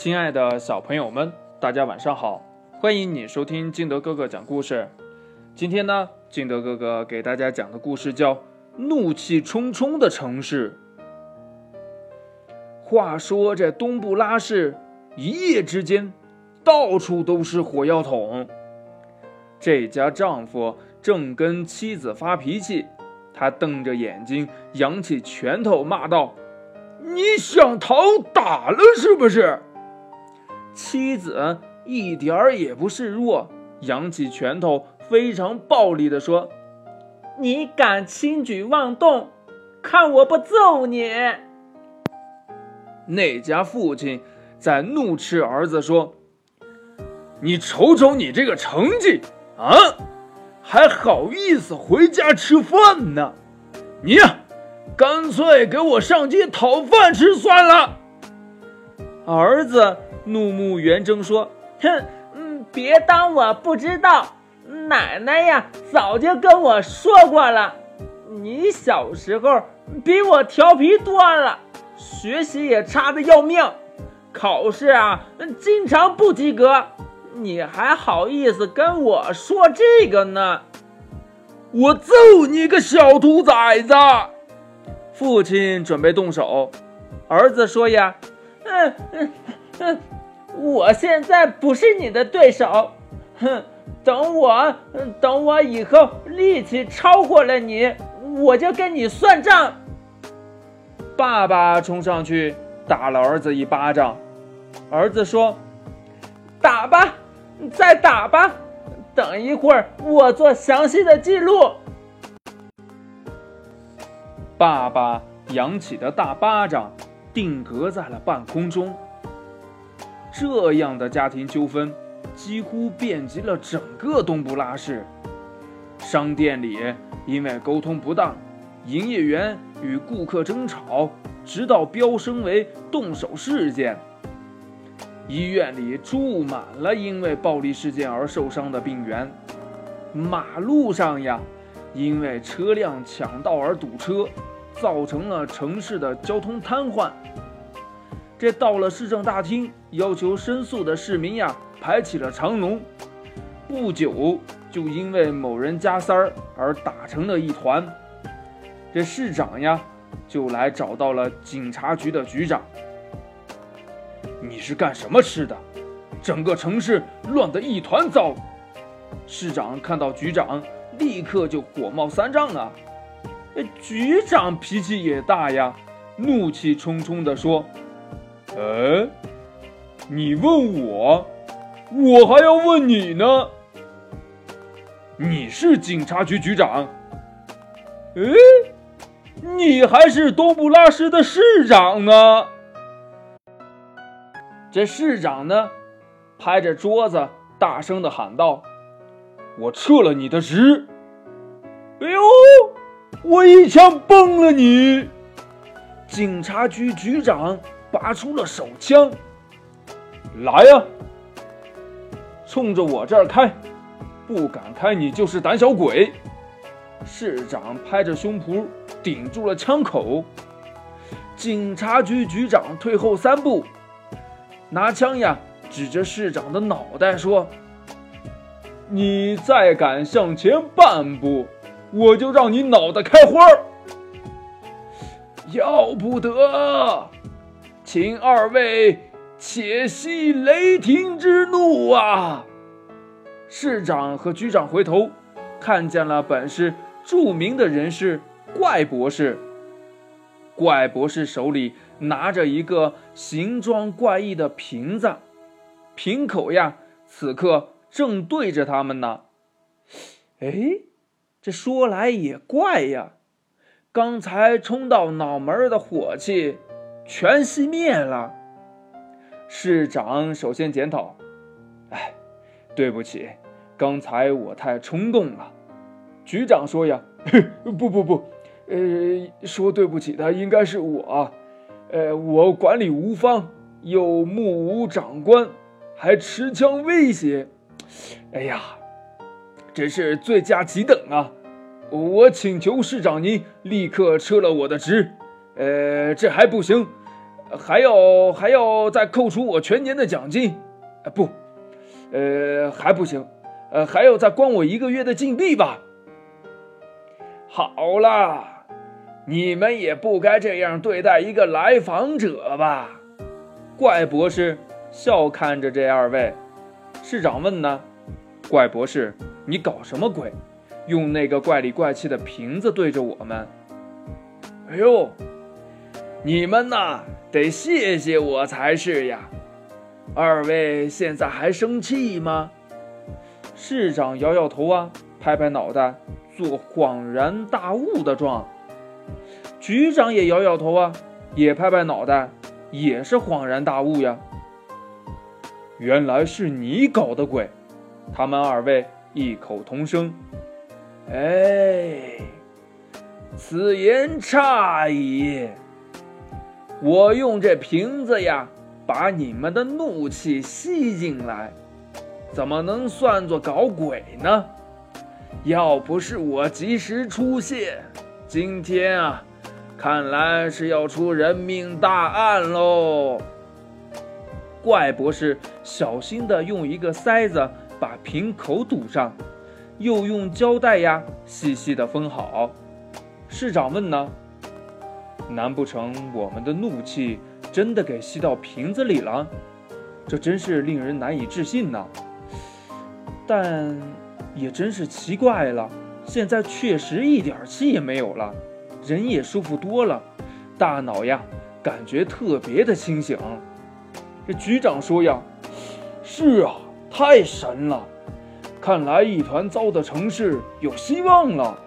亲爱的小朋友们，大家晚上好！欢迎你收听金德哥哥讲故事。今天呢，金德哥哥给大家讲的故事叫《怒气冲冲的城市》。话说这东布拉市，一夜之间，到处都是火药桶。这家丈夫正跟妻子发脾气，他瞪着眼睛，扬起拳头骂道：“你想讨打了是不是？”妻子一点儿也不示弱，扬起拳头，非常暴力地说：“你敢轻举妄动，看我不揍你！”那家父亲在怒斥儿子说：“你瞅瞅你这个成绩啊，还好意思回家吃饭呢？你呀，干脆给我上街讨饭吃算了。”儿子。怒目圆睁说：“哼，嗯，别当我不知道，奶奶呀，早就跟我说过了，你小时候比我调皮多了，学习也差的要命，考试啊经常不及格，你还好意思跟我说这个呢？我揍你个小兔崽子！”父亲准备动手，儿子说：“呀，嗯嗯嗯。”我现在不是你的对手，哼！等我，等我以后力气超过了你，我就跟你算账。爸爸冲上去打了儿子一巴掌，儿子说：“打吧，再打吧，等一会儿我做详细的记录。”爸爸扬起的大巴掌定格在了半空中。这样的家庭纠纷几乎遍及了整个东布拉市。商店里因为沟通不当，营业员与顾客争吵，直到飙升为动手事件。医院里住满了因为暴力事件而受伤的病员。马路上呀，因为车辆抢道而堵车，造成了城市的交通瘫痪。这到了市政大厅，要求申诉的市民呀排起了长龙，不久就因为某人加塞儿而打成了一团。这市长呀就来找到了警察局的局长：“你是干什么吃的？整个城市乱得一团糟。”市长看到局长，立刻就火冒三丈啊！局长脾气也大呀，怒气冲冲地说。哎，你问我，我还要问你呢。你是警察局局长？哎，你还是东布拉市的市长呢。这市长呢，拍着桌子大声的喊道：“我撤了你的职！”哎呦，我一枪崩了你！警察局局长。拔出了手枪，来呀！冲着我这儿开，不敢开你就是胆小鬼！市长拍着胸脯顶住了枪口。警察局局长退后三步，拿枪呀指着市长的脑袋说：“你再敢向前半步，我就让你脑袋开花！”要不得！请二位且息雷霆之怒啊！市长和局长回头，看见了本是著名的人士怪博士。怪博士手里拿着一个形状怪异的瓶子，瓶口呀，此刻正对着他们呢。哎，这说来也怪呀，刚才冲到脑门的火气。全熄灭了。市长首先检讨：“哎，对不起，刚才我太冲动了。”局长说：“呀，不不不，呃，说对不起的应该是我。呃，我管理无方，又目无长官，还持枪威胁。哎呀，真是罪加几等啊！我请求市长您立刻撤了我的职。呃，这还不行。”还要还要再扣除我全年的奖金，啊不，呃还不行，呃还要再关我一个月的禁闭吧。好了，你们也不该这样对待一个来访者吧？怪博士笑看着这二位。市长问呢：“怪博士，你搞什么鬼？用那个怪里怪气的瓶子对着我们？”哎呦，你们呐，得谢谢我才是呀！二位现在还生气吗？市长摇摇头啊，拍拍脑袋，做恍然大悟的状。局长也摇摇头啊，也拍拍脑袋，也是恍然大悟呀。原来是你搞的鬼！他们二位异口同声：“哎，此言差矣。我用这瓶子呀，把你们的怒气吸进来，怎么能算作搞鬼呢？要不是我及时出现，今天啊，看来是要出人命大案喽。”怪博士小心地用一个塞子把瓶口堵上，又用胶带呀细细地封好。市长问呢：“难不成我们的怒气真的给吸到瓶子里了？这真是令人难以置信呐！但也真是奇怪了，现在确实一点气也没有了，人也舒服多了，大脑呀感觉特别的清醒。”这局长说呀：“是啊，太神了！看来一团糟的城市有希望了。”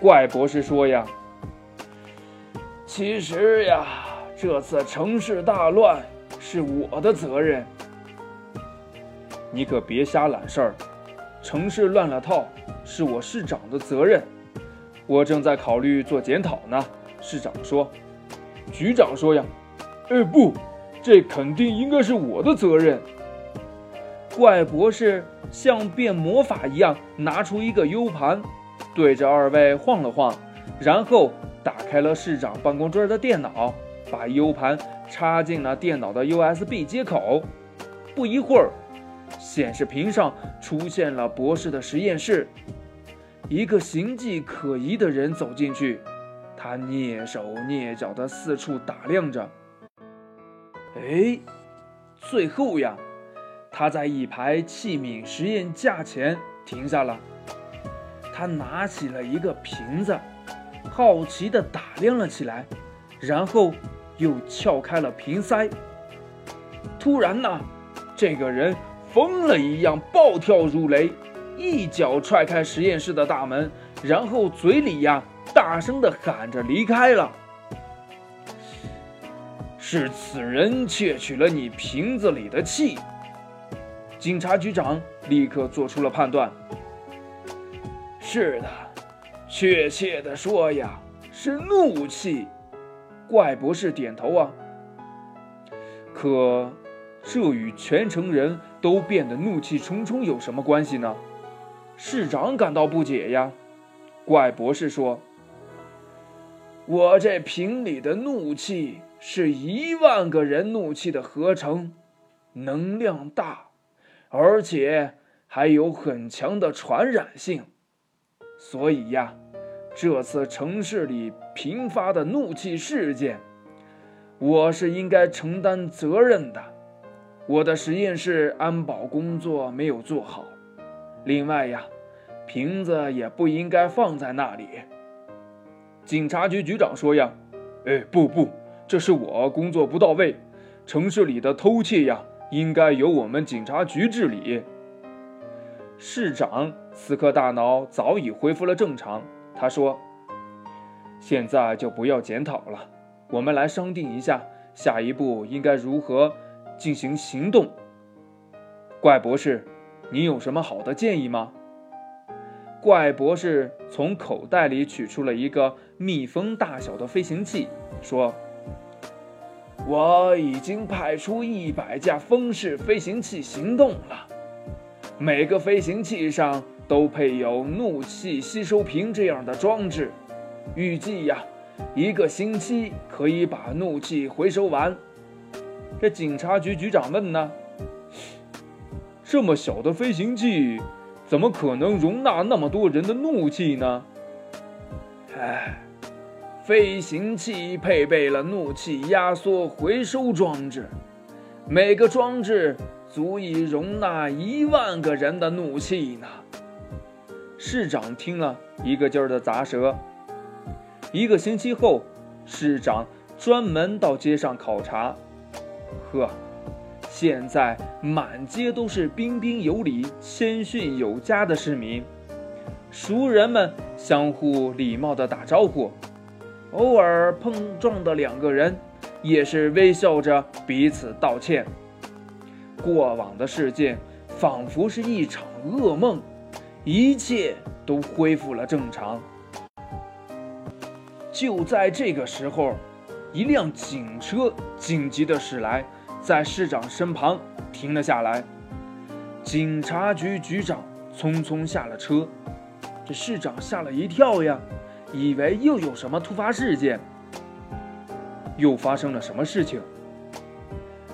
怪博士说呀：“其实呀，这次城市大乱是我的责任。你可别瞎揽事儿，城市乱了套是我市长的责任。我正在考虑做检讨呢。”市长说。局长说呀：“哎，不。”这肯定应该是我的责任。怪博士像变魔法一样拿出一个 U 盘，对着二位晃了晃，然后打开了市长办公桌的电脑，把 U 盘插进了电脑的 USB 接口。不一会儿，显示屏上出现了博士的实验室。一个形迹可疑的人走进去，他蹑手蹑脚地四处打量着。哎，最后呀，他在一排器皿实验架前停下了。他拿起了一个瓶子，好奇地打量了起来，然后又撬开了瓶塞。突然呢，这个人疯了一样暴跳如雷，一脚踹开实验室的大门，然后嘴里呀大声地喊着离开了。是此人窃取了你瓶子里的气。警察局长立刻做出了判断。是的，确切的说呀，是怒气。怪博士点头啊。可这与全城人都变得怒气冲冲有什么关系呢？市长感到不解呀。怪博士说：“我这瓶里的怒气。”是一万个人怒气的合成，能量大，而且还有很强的传染性，所以呀，这次城市里频发的怒气事件，我是应该承担责任的。我的实验室安保工作没有做好，另外呀，瓶子也不应该放在那里。警察局局长说呀：“哎，不不。”这是我工作不到位，城市里的偷窃呀，应该由我们警察局治理。市长此刻大脑早已恢复了正常，他说：“现在就不要检讨了，我们来商定一下下一步应该如何进行行动。”怪博士，你有什么好的建议吗？怪博士从口袋里取出了一个蜜蜂大小的飞行器，说。我已经派出一百架风式飞行器行动了，每个飞行器上都配有怒气吸收瓶这样的装置。预计呀，一个星期可以把怒气回收完。这警察局局长问呢：“这么小的飞行器，怎么可能容纳那么多人的怒气呢？”唉，飞行器配备了怒气压缩回收装置，每个装置足以容纳一万个人的怒气呢。市长听了一个劲儿的砸舌。一个星期后，市长专门到街上考察。呵，现在满街都是彬彬有礼、谦逊有加的市民，熟人们相互礼貌地打招呼，偶尔碰撞的两个人也是微笑着彼此道歉。过往的事件仿佛是一场噩梦，一切都恢复了正常。就在这个时候，一辆警车紧急地驶来。在市长身旁停了下来，警察局局长匆匆下了车，这市长吓了一跳呀，以为又有什么突发事件，又发生了什么事情？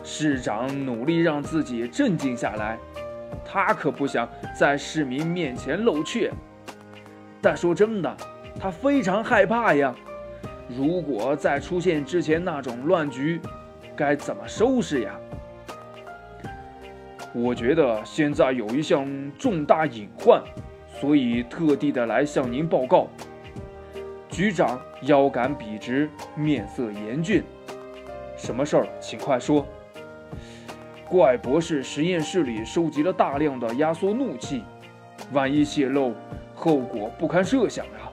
市长努力让自己镇静下来，他可不想在市民面前露怯，但说真的，他非常害怕呀，如果再出现之前那种乱局。该怎么收拾呀？我觉得现在有一项重大隐患，所以特地的来向您报告。局长腰杆笔直，面色严峻。什么事儿？请快说。怪博士实验室里收集了大量的压缩怒气，万一泄露，后果不堪设想啊！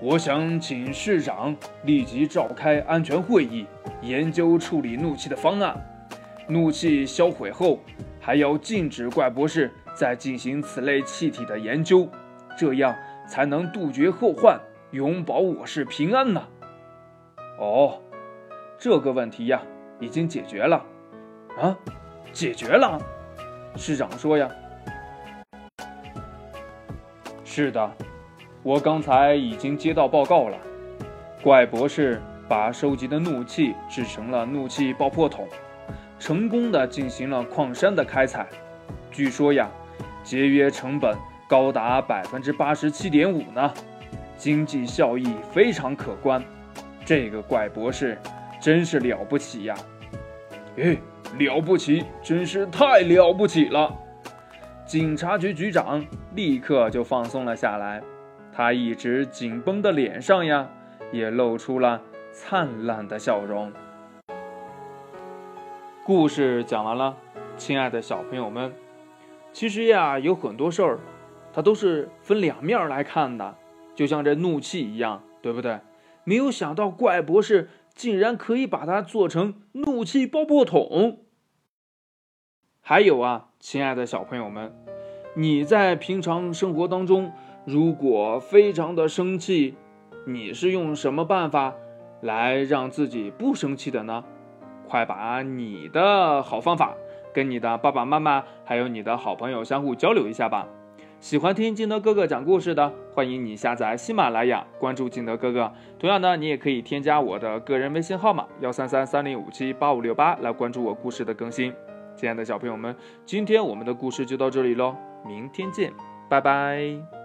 我想请市长立即召开安全会议，研究处理怒气的方案。怒气销毁后，还要禁止怪博士再进行此类气体的研究，这样才能杜绝后患，永保我市平安呢。哦，这个问题呀，已经解决了。啊，解决了？市长说呀。是的。我刚才已经接到报告了，怪博士把收集的怒气制成了怒气爆破筒，成功的进行了矿山的开采。据说呀，节约成本高达百分之八十七点五呢，经济效益非常可观。这个怪博士真是了不起呀！诶，了不起，真是太了不起了！警察局局长立刻就放松了下来。他一直紧绷的脸上呀，也露出了灿烂的笑容。故事讲完了，亲爱的小朋友们，其实呀，有很多事儿，它都是分两面来看的，就像这怒气一样，对不对？没有想到怪博士竟然可以把它做成怒气爆破筒。还有啊，亲爱的小朋友们，你在平常生活当中。如果非常的生气，你是用什么办法来让自己不生气的呢？快把你的好方法跟你的爸爸妈妈还有你的好朋友相互交流一下吧。喜欢听金德哥哥讲故事的，欢迎你下载喜马拉雅，关注金德哥哥。同样呢，你也可以添加我的个人微信号码幺三三三零五七八五六八来关注我故事的更新。亲爱的小朋友们，今天我们的故事就到这里喽，明天见，拜拜。